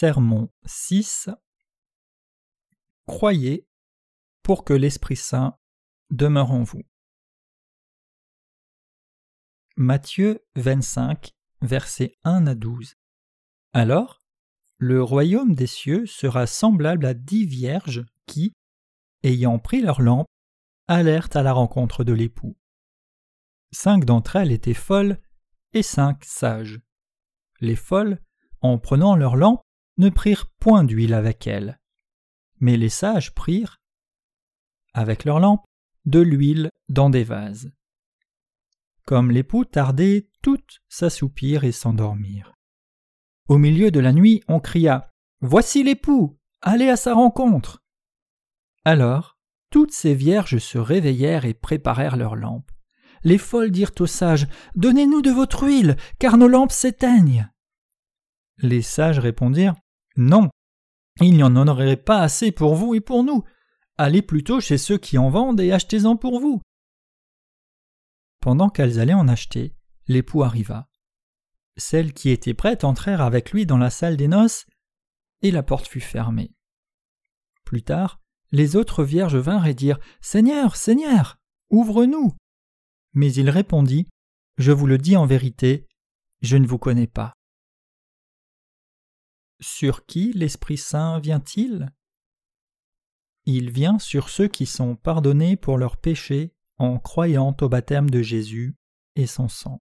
Sermon 6 Croyez pour que l'Esprit Saint demeure en vous. Matthieu 25, versets 1 à 12. Alors, le royaume des cieux sera semblable à dix vierges qui, ayant pris leur lampe, allèrent à la rencontre de l'époux. Cinq d'entre elles étaient folles et cinq sages. Les folles, en prenant leur lampe, ne prirent point d'huile avec elles. Mais les sages prirent, avec leur lampe, de l'huile dans des vases. Comme l'époux tardait, toutes s'assoupirent et s'endormirent. Au milieu de la nuit, on cria Voici l'époux Allez à sa rencontre Alors, toutes ces vierges se réveillèrent et préparèrent leurs lampes. Les folles dirent aux sages Donnez-nous de votre huile, car nos lampes s'éteignent. Les sages répondirent Non, il n'y en aurait pas assez pour vous et pour nous. Allez plutôt chez ceux qui en vendent et achetez-en pour vous. Pendant qu'elles allaient en acheter, l'époux arriva. Celles qui étaient prêtes entrèrent avec lui dans la salle des noces, et la porte fut fermée. Plus tard, les autres vierges vinrent et dirent Seigneur, Seigneur, ouvre-nous. Mais il répondit Je vous le dis en vérité, je ne vous connais pas. Sur qui l'Esprit Saint vient-il? Il vient sur ceux qui sont pardonnés pour leurs péchés en croyant au baptême de Jésus et son sang.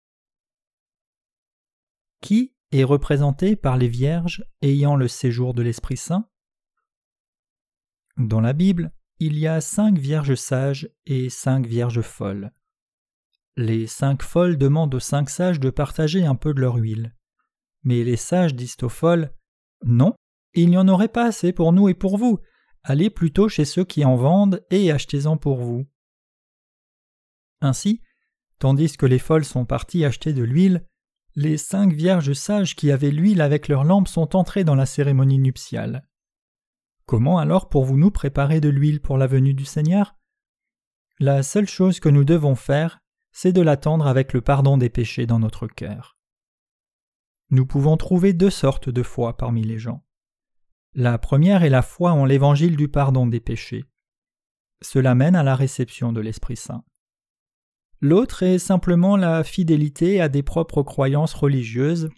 Qui est représenté par les vierges ayant le séjour de l'Esprit Saint? Dans la Bible, il y a cinq vierges sages et cinq vierges folles. Les cinq folles demandent aux cinq sages de partager un peu de leur huile. Mais les sages disent aux folles non, il n'y en aurait pas assez pour nous et pour vous. Allez plutôt chez ceux qui en vendent et achetez-en pour vous. Ainsi, tandis que les folles sont parties acheter de l'huile, les cinq vierges sages qui avaient l'huile avec leurs lampes sont entrées dans la cérémonie nuptiale. Comment alors pourrez-vous nous préparer de l'huile pour la venue du Seigneur? La seule chose que nous devons faire, c'est de l'attendre avec le pardon des péchés dans notre cœur. Nous pouvons trouver deux sortes de foi parmi les gens. La première est la foi en l'évangile du pardon des péchés. Cela mène à la réception de l'Esprit Saint. L'autre est simplement la fidélité à des propres croyances religieuses,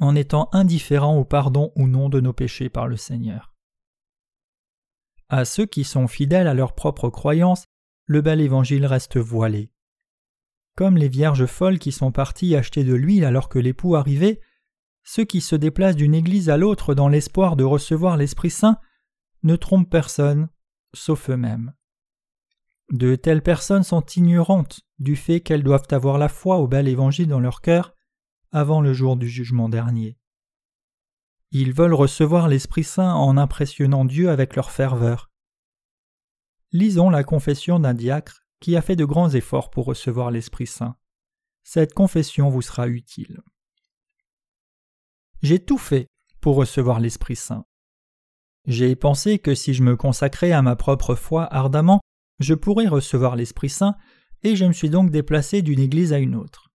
en étant indifférent au pardon ou non de nos péchés par le Seigneur. À ceux qui sont fidèles à leurs propres croyances, le bel évangile reste voilé. Comme les vierges folles qui sont parties acheter de l'huile alors que l'époux arrivait, ceux qui se déplacent d'une église à l'autre dans l'espoir de recevoir l'Esprit Saint ne trompent personne, sauf eux-mêmes. De telles personnes sont ignorantes du fait qu'elles doivent avoir la foi au bel évangile dans leur cœur avant le jour du jugement dernier. Ils veulent recevoir l'Esprit Saint en impressionnant Dieu avec leur ferveur. Lisons la confession d'un diacre qui a fait de grands efforts pour recevoir l'Esprit Saint. Cette confession vous sera utile. J'ai tout fait pour recevoir l'Esprit Saint. J'ai pensé que si je me consacrais à ma propre foi ardemment, je pourrais recevoir l'Esprit Saint, et je me suis donc déplacé d'une église à une autre.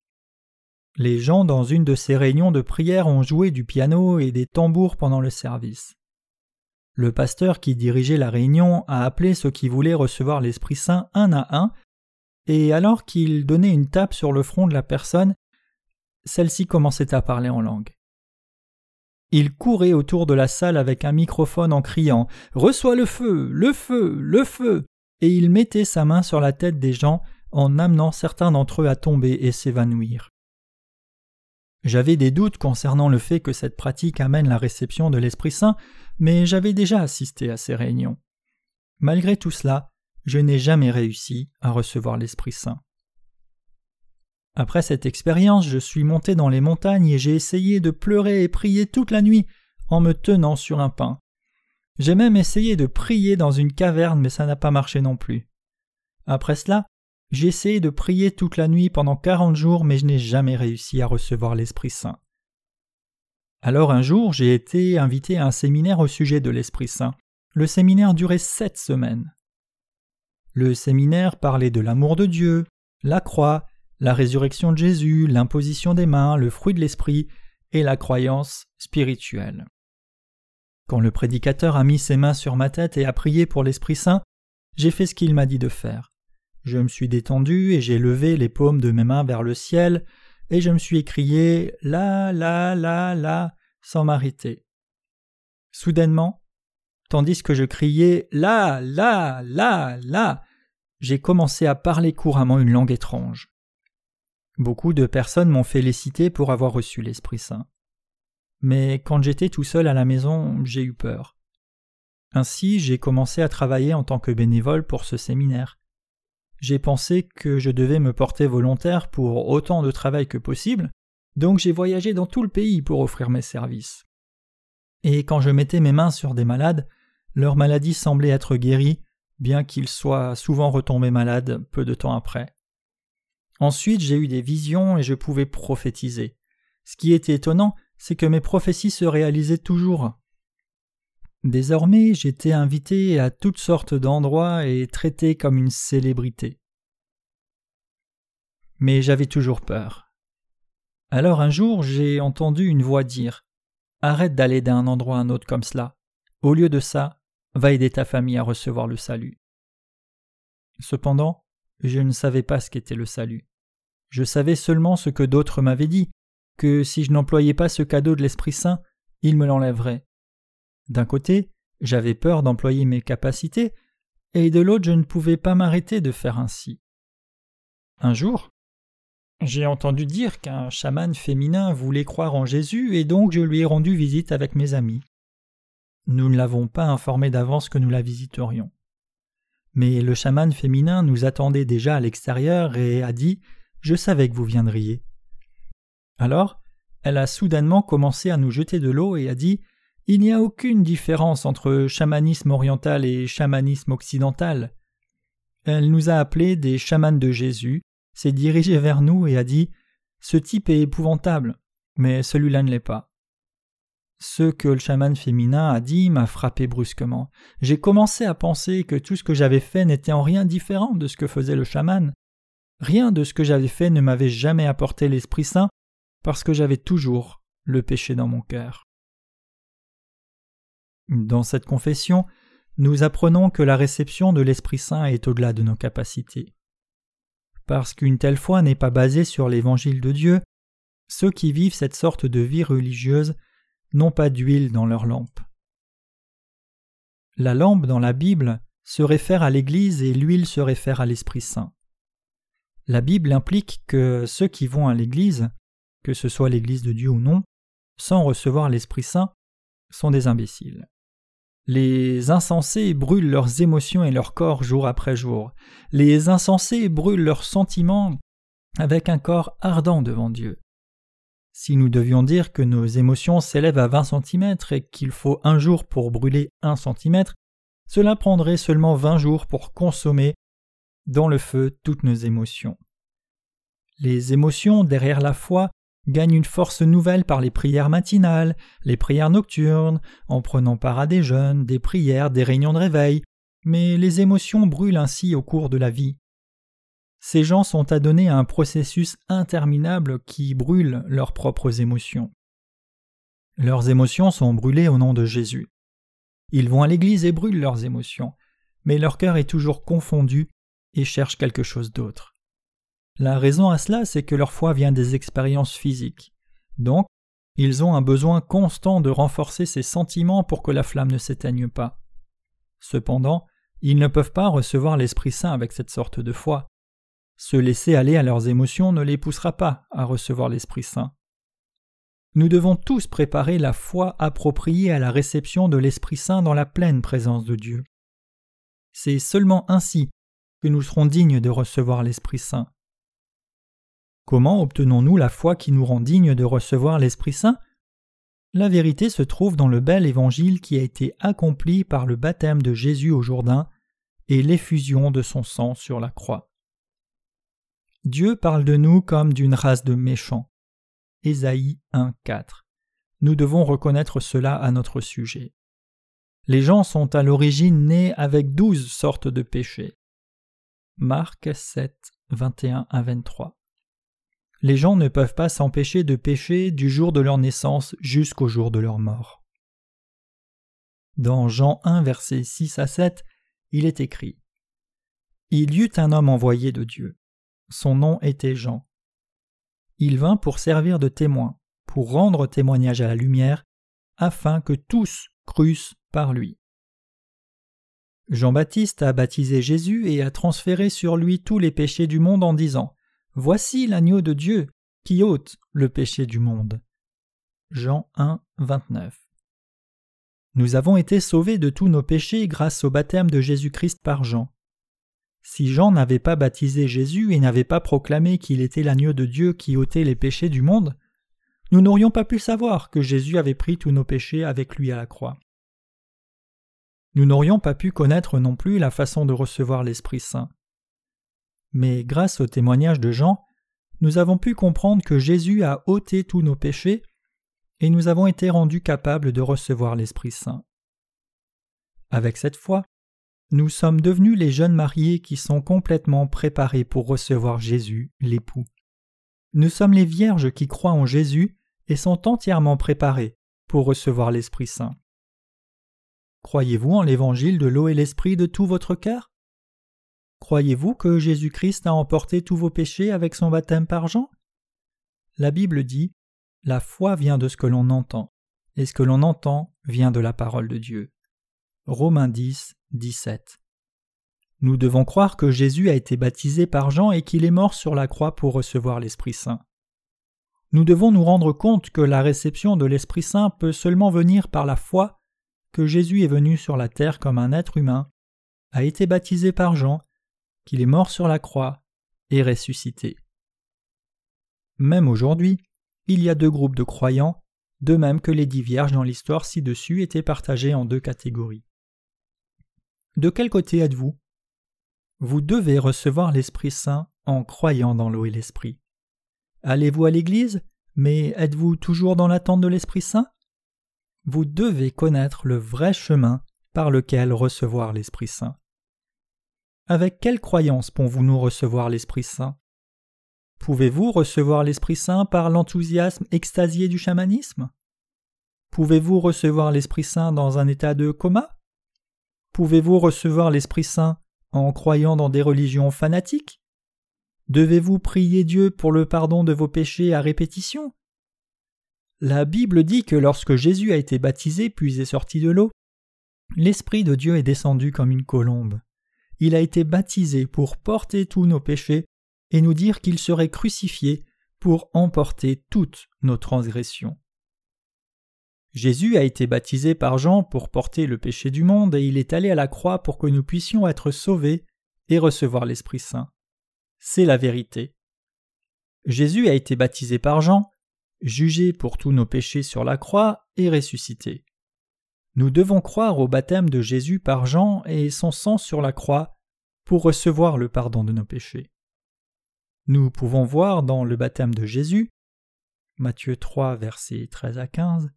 Les gens dans une de ces réunions de prière ont joué du piano et des tambours pendant le service. Le pasteur qui dirigeait la réunion a appelé ceux qui voulaient recevoir l'Esprit Saint un à un, et alors qu'il donnait une tape sur le front de la personne, celle-ci commençait à parler en langue. Il courait autour de la salle avec un microphone en criant Reçois le feu, le feu, le feu et il mettait sa main sur la tête des gens en amenant certains d'entre eux à tomber et s'évanouir. J'avais des doutes concernant le fait que cette pratique amène la réception de l'Esprit Saint, mais j'avais déjà assisté à ces réunions. Malgré tout cela, je n'ai jamais réussi à recevoir l'Esprit Saint. Après cette expérience, je suis monté dans les montagnes et j'ai essayé de pleurer et prier toute la nuit en me tenant sur un pain. J'ai même essayé de prier dans une caverne, mais ça n'a pas marché non plus. Après cela, j'ai essayé de prier toute la nuit pendant quarante jours, mais je n'ai jamais réussi à recevoir l'Esprit Saint. Alors un jour, j'ai été invité à un séminaire au sujet de l'Esprit Saint. Le séminaire durait sept semaines. Le séminaire parlait de l'amour de Dieu, la croix, la résurrection de Jésus, l'imposition des mains, le fruit de l'Esprit et la croyance spirituelle. Quand le prédicateur a mis ses mains sur ma tête et a prié pour l'Esprit Saint, j'ai fait ce qu'il m'a dit de faire. Je me suis détendu et j'ai levé les paumes de mes mains vers le ciel, et je me suis écrié là, là, là, là, sans m'arrêter. Soudainement, tandis que je criais là, là, là, là, j'ai commencé à parler couramment une langue étrange. Beaucoup de personnes m'ont félicité pour avoir reçu l'Esprit Saint. Mais quand j'étais tout seul à la maison, j'ai eu peur. Ainsi, j'ai commencé à travailler en tant que bénévole pour ce séminaire. J'ai pensé que je devais me porter volontaire pour autant de travail que possible, donc j'ai voyagé dans tout le pays pour offrir mes services. Et quand je mettais mes mains sur des malades, leur maladie semblait être guérie, bien qu'ils soient souvent retombés malades peu de temps après. Ensuite j'ai eu des visions et je pouvais prophétiser. Ce qui était étonnant, c'est que mes prophéties se réalisaient toujours. Désormais j'étais invité à toutes sortes d'endroits et traité comme une célébrité. Mais j'avais toujours peur. Alors un jour j'ai entendu une voix dire Arrête d'aller d'un endroit à un autre comme cela. Au lieu de ça, va aider ta famille à recevoir le salut. Cependant, je ne savais pas ce qu'était le salut. Je savais seulement ce que d'autres m'avaient dit, que si je n'employais pas ce cadeau de l'Esprit Saint, il me l'enlèverait. D'un côté, j'avais peur d'employer mes capacités, et de l'autre je ne pouvais pas m'arrêter de faire ainsi. Un jour, j'ai entendu dire qu'un chaman féminin voulait croire en Jésus et donc je lui ai rendu visite avec mes amis. Nous ne l'avons pas informé d'avance que nous la visiterions. Mais le chaman féminin nous attendait déjà à l'extérieur et a dit Je savais que vous viendriez. Alors, elle a soudainement commencé à nous jeter de l'eau et a dit Il n'y a aucune différence entre chamanisme oriental et chamanisme occidental. Elle nous a appelés des chamans de Jésus, s'est dirigée vers nous et a dit Ce type est épouvantable, mais celui-là ne l'est pas. Ce que le chaman féminin a dit m'a frappé brusquement. J'ai commencé à penser que tout ce que j'avais fait n'était en rien différent de ce que faisait le chaman. Rien de ce que j'avais fait ne m'avait jamais apporté l'Esprit Saint, parce que j'avais toujours le péché dans mon cœur. Dans cette confession, nous apprenons que la réception de l'Esprit Saint est au-delà de nos capacités. Parce qu'une telle foi n'est pas basée sur l'Évangile de Dieu, ceux qui vivent cette sorte de vie religieuse n'ont pas d'huile dans leur lampe. La lampe dans la Bible se réfère à l'Église et l'huile se réfère à l'Esprit Saint. La Bible implique que ceux qui vont à l'Église que ce soit l'Église de Dieu ou non, sans recevoir l'Esprit Saint, sont des imbéciles. Les insensés brûlent leurs émotions et leur corps jour après jour. Les insensés brûlent leurs sentiments avec un corps ardent devant Dieu. Si nous devions dire que nos émotions s'élèvent à 20 cm et qu'il faut un jour pour brûler un centimètre, cela prendrait seulement 20 jours pour consommer dans le feu toutes nos émotions. Les émotions derrière la foi gagne une force nouvelle par les prières matinales, les prières nocturnes, en prenant part à des jeûnes, des prières, des réunions de réveil, mais les émotions brûlent ainsi au cours de la vie. Ces gens sont adonnés à un processus interminable qui brûle leurs propres émotions. Leurs émotions sont brûlées au nom de Jésus. Ils vont à l'église et brûlent leurs émotions, mais leur cœur est toujours confondu et cherche quelque chose d'autre. La raison à cela, c'est que leur foi vient des expériences physiques. Donc, ils ont un besoin constant de renforcer ces sentiments pour que la flamme ne s'éteigne pas. Cependant, ils ne peuvent pas recevoir l'Esprit Saint avec cette sorte de foi. Se laisser aller à leurs émotions ne les poussera pas à recevoir l'Esprit Saint. Nous devons tous préparer la foi appropriée à la réception de l'Esprit Saint dans la pleine présence de Dieu. C'est seulement ainsi que nous serons dignes de recevoir l'Esprit Saint. Comment obtenons-nous la foi qui nous rend dignes de recevoir l'Esprit Saint? La vérité se trouve dans le bel évangile qui a été accompli par le baptême de Jésus au Jourdain et l'effusion de son sang sur la croix. Dieu parle de nous comme d'une race de méchants. Ésaïe 1.4. Nous devons reconnaître cela à notre sujet. Les gens sont à l'origine nés avec douze sortes de péchés. Marc 7, 21 à 23. Les gens ne peuvent pas s'empêcher de pécher du jour de leur naissance jusqu'au jour de leur mort. Dans Jean 1, versets 6 à 7, il est écrit Il y eut un homme envoyé de Dieu. Son nom était Jean. Il vint pour servir de témoin, pour rendre témoignage à la lumière, afin que tous crussent par lui. Jean-Baptiste a baptisé Jésus et a transféré sur lui tous les péchés du monde en disant Voici l'agneau de Dieu qui ôte le péché du monde. Jean 1, 29. Nous avons été sauvés de tous nos péchés grâce au baptême de Jésus-Christ par Jean. Si Jean n'avait pas baptisé Jésus et n'avait pas proclamé qu'il était l'agneau de Dieu qui ôtait les péchés du monde, nous n'aurions pas pu savoir que Jésus avait pris tous nos péchés avec lui à la croix. Nous n'aurions pas pu connaître non plus la façon de recevoir l'Esprit Saint. Mais grâce au témoignage de Jean, nous avons pu comprendre que Jésus a ôté tous nos péchés et nous avons été rendus capables de recevoir l'Esprit Saint. Avec cette foi, nous sommes devenus les jeunes mariés qui sont complètement préparés pour recevoir Jésus, l'époux. Nous sommes les vierges qui croient en Jésus et sont entièrement préparées pour recevoir l'Esprit Saint. Croyez-vous en l'évangile de l'eau et l'esprit de tout votre cœur? Croyez-vous que Jésus-Christ a emporté tous vos péchés avec son baptême par Jean? La Bible dit La foi vient de ce que l'on entend, et ce que l'on entend vient de la parole de Dieu. Romains 10, 17. Nous devons croire que Jésus a été baptisé par Jean et qu'il est mort sur la croix pour recevoir l'Esprit Saint. Nous devons nous rendre compte que la réception de l'Esprit Saint peut seulement venir par la foi que Jésus est venu sur la terre comme un être humain, a été baptisé par Jean qu'il est mort sur la croix et ressuscité. Même aujourd'hui, il y a deux groupes de croyants, de même que les dix vierges dans l'histoire ci-dessus étaient partagées en deux catégories. De quel côté êtes-vous? Vous devez recevoir l'Esprit Saint en croyant dans l'eau et l'Esprit. Allez-vous à l'Église, mais êtes-vous toujours dans l'attente de l'Esprit Saint? Vous devez connaître le vrai chemin par lequel recevoir l'Esprit Saint. Avec quelle croyance pouvons-nous recevoir l'Esprit Saint? Pouvez-vous recevoir l'Esprit Saint par l'enthousiasme extasié du chamanisme? Pouvez-vous recevoir l'Esprit Saint dans un état de coma? Pouvez-vous recevoir l'Esprit Saint en croyant dans des religions fanatiques? Devez-vous prier Dieu pour le pardon de vos péchés à répétition? La Bible dit que lorsque Jésus a été baptisé puis est sorti de l'eau, l'Esprit de Dieu est descendu comme une colombe il a été baptisé pour porter tous nos péchés et nous dire qu'il serait crucifié pour emporter toutes nos transgressions. Jésus a été baptisé par Jean pour porter le péché du monde et il est allé à la croix pour que nous puissions être sauvés et recevoir l'Esprit Saint. C'est la vérité. Jésus a été baptisé par Jean, jugé pour tous nos péchés sur la croix et ressuscité. Nous devons croire au baptême de Jésus par Jean et son sang sur la croix pour recevoir le pardon de nos péchés. Nous pouvons voir dans le baptême de Jésus, Matthieu 3, versets 13 à 15,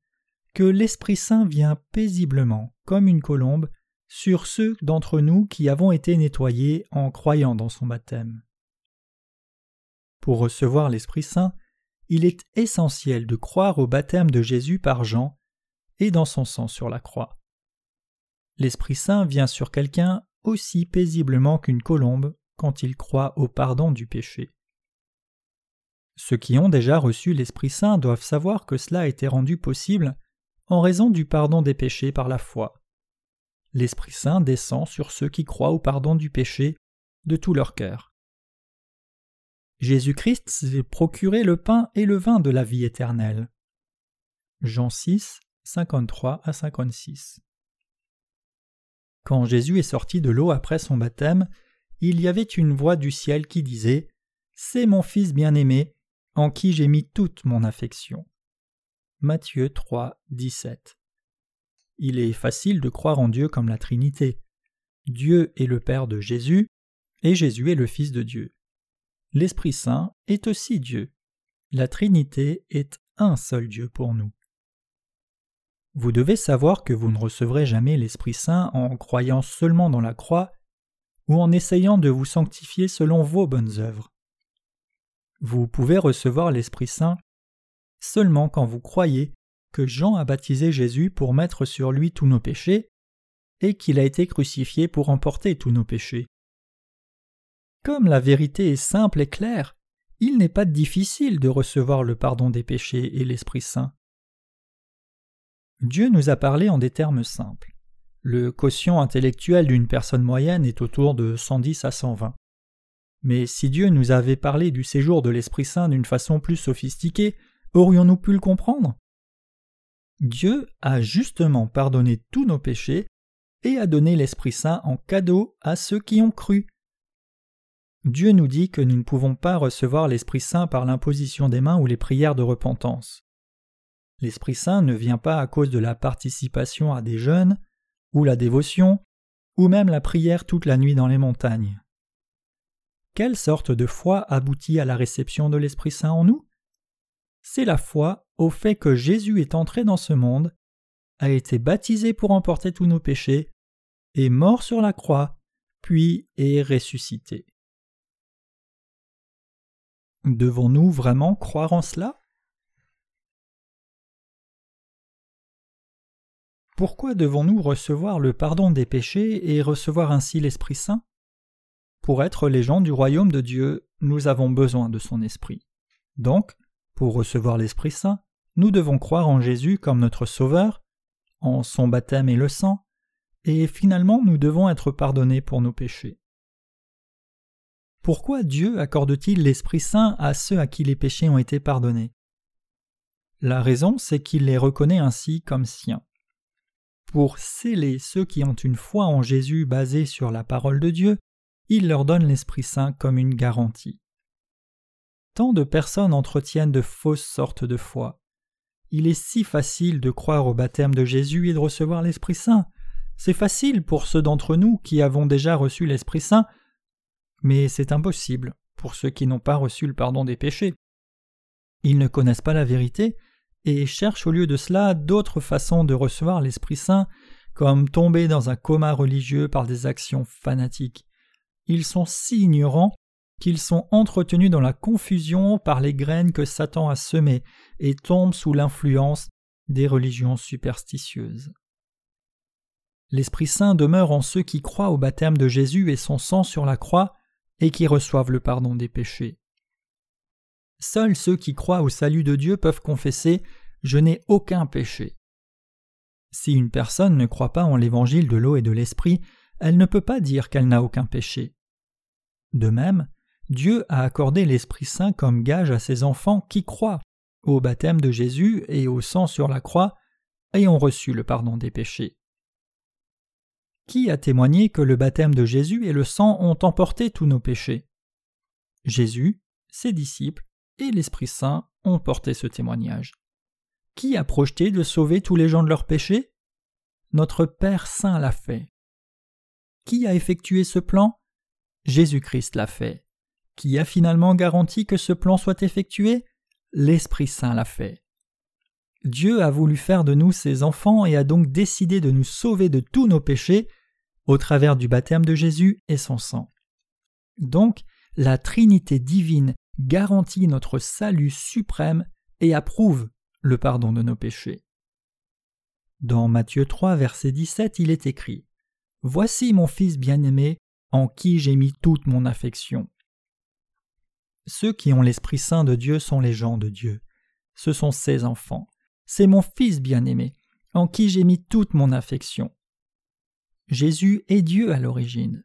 que l'Esprit Saint vient paisiblement, comme une colombe, sur ceux d'entre nous qui avons été nettoyés en croyant dans son baptême. Pour recevoir l'Esprit Saint, il est essentiel de croire au baptême de Jésus par Jean et dans son sang sur la croix. L'Esprit Saint vient sur quelqu'un aussi paisiblement qu'une colombe quand il croit au pardon du péché. Ceux qui ont déjà reçu l'Esprit Saint doivent savoir que cela a été rendu possible en raison du pardon des péchés par la foi. L'Esprit Saint descend sur ceux qui croient au pardon du péché de tout leur cœur. Jésus-Christ s'est procuré le pain et le vin de la vie éternelle. Jean 6, 53 à 56. Quand Jésus est sorti de l'eau après son baptême, il y avait une voix du ciel qui disait C'est mon Fils bien-aimé, en qui j'ai mis toute mon affection. Matthieu 3, 17. Il est facile de croire en Dieu comme la Trinité. Dieu est le Père de Jésus, et Jésus est le Fils de Dieu. L'Esprit Saint est aussi Dieu. La Trinité est un seul Dieu pour nous. Vous devez savoir que vous ne recevrez jamais l'Esprit Saint en croyant seulement dans la croix ou en essayant de vous sanctifier selon vos bonnes œuvres. Vous pouvez recevoir l'Esprit Saint seulement quand vous croyez que Jean a baptisé Jésus pour mettre sur lui tous nos péchés et qu'il a été crucifié pour emporter tous nos péchés. Comme la vérité est simple et claire, il n'est pas difficile de recevoir le pardon des péchés et l'Esprit Saint. Dieu nous a parlé en des termes simples. Le quotient intellectuel d'une personne moyenne est autour de 110 à 120. Mais si Dieu nous avait parlé du séjour de l'Esprit Saint d'une façon plus sophistiquée, aurions-nous pu le comprendre? Dieu a justement pardonné tous nos péchés et a donné l'Esprit Saint en cadeau à ceux qui ont cru. Dieu nous dit que nous ne pouvons pas recevoir l'Esprit Saint par l'imposition des mains ou les prières de repentance. L'Esprit Saint ne vient pas à cause de la participation à des jeûnes, ou la dévotion, ou même la prière toute la nuit dans les montagnes. Quelle sorte de foi aboutit à la réception de l'Esprit Saint en nous? C'est la foi au fait que Jésus est entré dans ce monde, a été baptisé pour emporter tous nos péchés, est mort sur la croix, puis est ressuscité. Devons-nous vraiment croire en cela? Pourquoi devons-nous recevoir le pardon des péchés et recevoir ainsi l'Esprit Saint? Pour être les gens du royaume de Dieu, nous avons besoin de son Esprit. Donc, pour recevoir l'Esprit Saint, nous devons croire en Jésus comme notre Sauveur, en son baptême et le sang, et finalement nous devons être pardonnés pour nos péchés. Pourquoi Dieu accorde-t-il l'Esprit Saint à ceux à qui les péchés ont été pardonnés? La raison, c'est qu'il les reconnaît ainsi comme siens. Pour sceller ceux qui ont une foi en Jésus basée sur la parole de Dieu, il leur donne l'Esprit Saint comme une garantie. Tant de personnes entretiennent de fausses sortes de foi. Il est si facile de croire au baptême de Jésus et de recevoir l'Esprit Saint. C'est facile pour ceux d'entre nous qui avons déjà reçu l'Esprit Saint mais c'est impossible pour ceux qui n'ont pas reçu le pardon des péchés. Ils ne connaissent pas la vérité et cherchent au lieu de cela d'autres façons de recevoir l'Esprit Saint, comme tomber dans un coma religieux par des actions fanatiques. Ils sont si ignorants qu'ils sont entretenus dans la confusion par les graines que Satan a semées et tombent sous l'influence des religions superstitieuses. L'Esprit Saint demeure en ceux qui croient au baptême de Jésus et son sang sur la croix, et qui reçoivent le pardon des péchés. Seuls ceux qui croient au salut de Dieu peuvent confesser Je n'ai aucun péché. Si une personne ne croit pas en l'évangile de l'eau et de l'esprit, elle ne peut pas dire qu'elle n'a aucun péché. De même, Dieu a accordé l'Esprit Saint comme gage à ses enfants qui croient au baptême de Jésus et au sang sur la croix et ont reçu le pardon des péchés qui a témoigné que le baptême de Jésus et le sang ont emporté tous nos péchés? Jésus, ses disciples et l'Esprit Saint ont porté ce témoignage. Qui a projeté de sauver tous les gens de leurs péchés? Notre Père Saint l'a fait. Qui a effectué ce plan? Jésus-Christ l'a fait. Qui a finalement garanti que ce plan soit effectué? L'Esprit Saint l'a fait. Dieu a voulu faire de nous ses enfants et a donc décidé de nous sauver de tous nos péchés au travers du baptême de Jésus et son sang. Donc, la Trinité divine garantit notre salut suprême et approuve le pardon de nos péchés. Dans Matthieu 3, verset 17, il est écrit Voici mon Fils bien-aimé, en qui j'ai mis toute mon affection. Ceux qui ont l'Esprit Saint de Dieu sont les gens de Dieu. Ce sont ses enfants. C'est mon Fils bien-aimé, en qui j'ai mis toute mon affection. Jésus est Dieu à l'origine.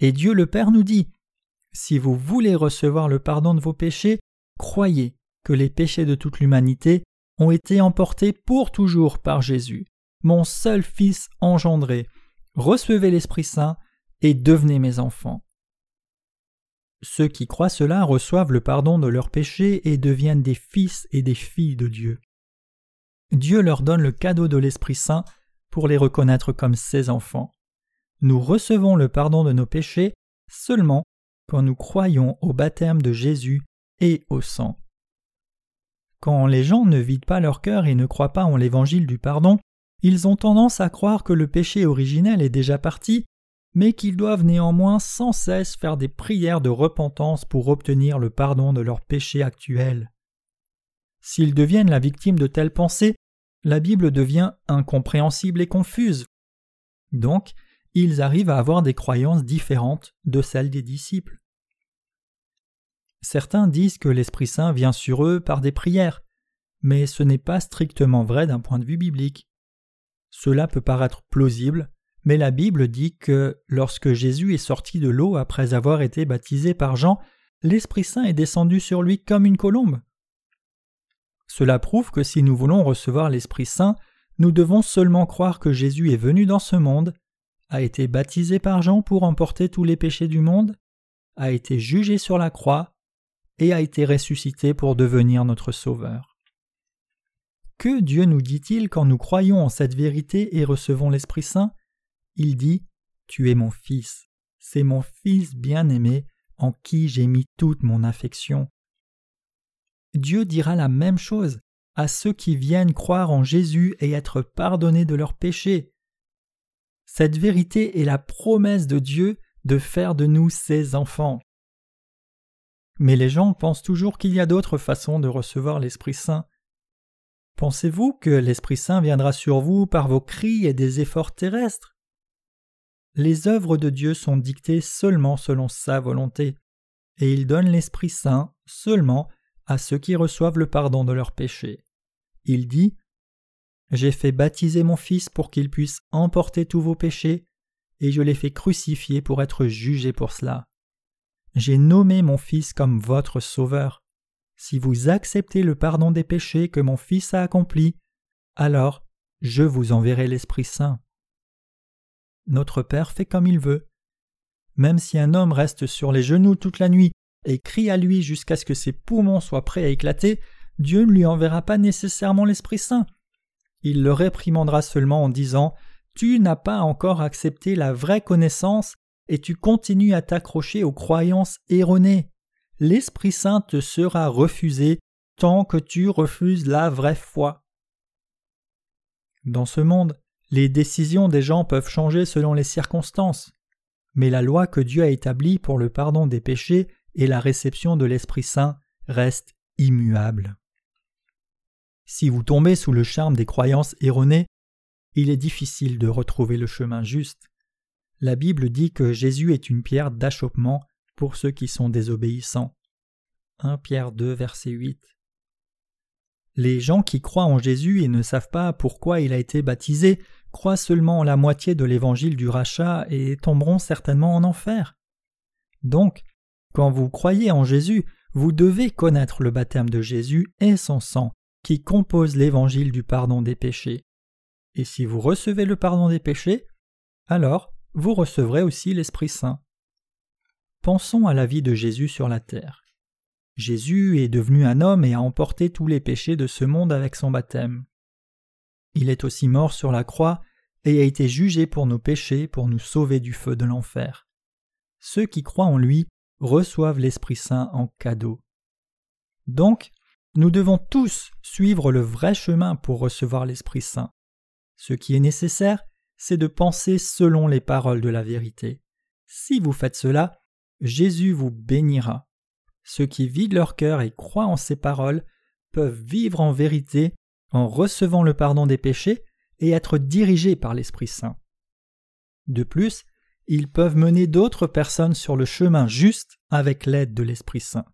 Et Dieu le Père nous dit Si vous voulez recevoir le pardon de vos péchés, croyez que les péchés de toute l'humanité ont été emportés pour toujours par Jésus, mon seul Fils engendré. Recevez l'Esprit Saint et devenez mes enfants. Ceux qui croient cela reçoivent le pardon de leurs péchés et deviennent des fils et des filles de Dieu. Dieu leur donne le cadeau de l'Esprit Saint pour les reconnaître comme ses enfants nous recevons le pardon de nos péchés seulement quand nous croyons au baptême de Jésus et au sang. Quand les gens ne vident pas leur cœur et ne croient pas en l'évangile du pardon, ils ont tendance à croire que le péché originel est déjà parti, mais qu'ils doivent néanmoins sans cesse faire des prières de repentance pour obtenir le pardon de leurs péchés actuels. S'ils deviennent la victime de telles pensées, la Bible devient incompréhensible et confuse. Donc, ils arrivent à avoir des croyances différentes de celles des disciples. Certains disent que l'Esprit Saint vient sur eux par des prières, mais ce n'est pas strictement vrai d'un point de vue biblique. Cela peut paraître plausible, mais la Bible dit que lorsque Jésus est sorti de l'eau après avoir été baptisé par Jean, l'Esprit Saint est descendu sur lui comme une colombe. Cela prouve que si nous voulons recevoir l'Esprit Saint, nous devons seulement croire que Jésus est venu dans ce monde, a été baptisé par Jean pour emporter tous les péchés du monde, a été jugé sur la croix, et a été ressuscité pour devenir notre Sauveur. Que Dieu nous dit-il quand nous croyons en cette vérité et recevons l'Esprit Saint? Il dit Tu es mon Fils, c'est mon Fils bien-aimé en qui j'ai mis toute mon affection. Dieu dira la même chose à ceux qui viennent croire en Jésus et être pardonnés de leurs péchés. Cette vérité est la promesse de Dieu de faire de nous ses enfants. Mais les gens pensent toujours qu'il y a d'autres façons de recevoir l'Esprit Saint. Pensez-vous que l'Esprit Saint viendra sur vous par vos cris et des efforts terrestres? Les œuvres de Dieu sont dictées seulement selon sa volonté, et il donne l'Esprit Saint seulement à ceux qui reçoivent le pardon de leurs péchés. Il dit J'ai fait baptiser mon Fils pour qu'il puisse emporter tous vos péchés, et je l'ai fait crucifier pour être jugé pour cela. J'ai nommé mon Fils comme votre Sauveur. Si vous acceptez le pardon des péchés que mon Fils a accompli, alors je vous enverrai l'Esprit Saint. Notre Père fait comme il veut. Même si un homme reste sur les genoux toute la nuit et crie à lui jusqu'à ce que ses poumons soient prêts à éclater, Dieu ne lui enverra pas nécessairement l'Esprit Saint. Il le réprimandera seulement en disant Tu n'as pas encore accepté la vraie connaissance et tu continues à t'accrocher aux croyances erronées. L'Esprit Saint te sera refusé tant que tu refuses la vraie foi. Dans ce monde, les décisions des gens peuvent changer selon les circonstances, mais la loi que Dieu a établie pour le pardon des péchés et la réception de l'Esprit Saint reste immuable. Si vous tombez sous le charme des croyances erronées, il est difficile de retrouver le chemin juste. La Bible dit que Jésus est une pierre d'achoppement pour ceux qui sont désobéissants. 1 Pierre 2 verset 8. Les gens qui croient en Jésus et ne savent pas pourquoi il a été baptisé croient seulement en la moitié de l'évangile du rachat et tomberont certainement en enfer. Donc, quand vous croyez en Jésus, vous devez connaître le baptême de Jésus et son sang, qui compose l'évangile du pardon des péchés. Et si vous recevez le pardon des péchés, alors vous recevrez aussi l'Esprit Saint. Pensons à la vie de Jésus sur la terre. Jésus est devenu un homme et a emporté tous les péchés de ce monde avec son baptême. Il est aussi mort sur la croix et a été jugé pour nos péchés pour nous sauver du feu de l'enfer. Ceux qui croient en lui reçoivent l'Esprit Saint en cadeau. Donc, nous devons tous suivre le vrai chemin pour recevoir l'Esprit Saint. Ce qui est nécessaire, c'est de penser selon les paroles de la vérité. Si vous faites cela, Jésus vous bénira. Ceux qui vident leur cœur et croient en ces paroles peuvent vivre en vérité en recevant le pardon des péchés et être dirigés par l'Esprit Saint. De plus, ils peuvent mener d'autres personnes sur le chemin juste avec l'aide de l'Esprit Saint.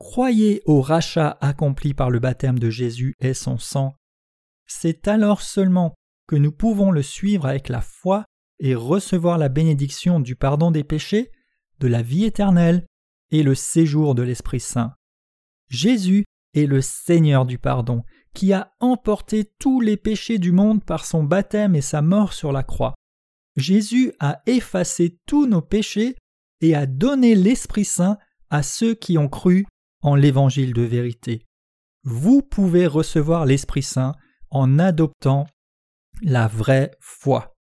Croyez au rachat accompli par le baptême de Jésus et son sang. C'est alors seulement que nous pouvons le suivre avec la foi et recevoir la bénédiction du pardon des péchés, de la vie éternelle et le séjour de l'Esprit Saint. Jésus est le Seigneur du pardon, qui a emporté tous les péchés du monde par son baptême et sa mort sur la croix. Jésus a effacé tous nos péchés et a donné l'Esprit Saint à ceux qui ont cru en l'Évangile de vérité. Vous pouvez recevoir l'Esprit Saint en adoptant la vraie foi.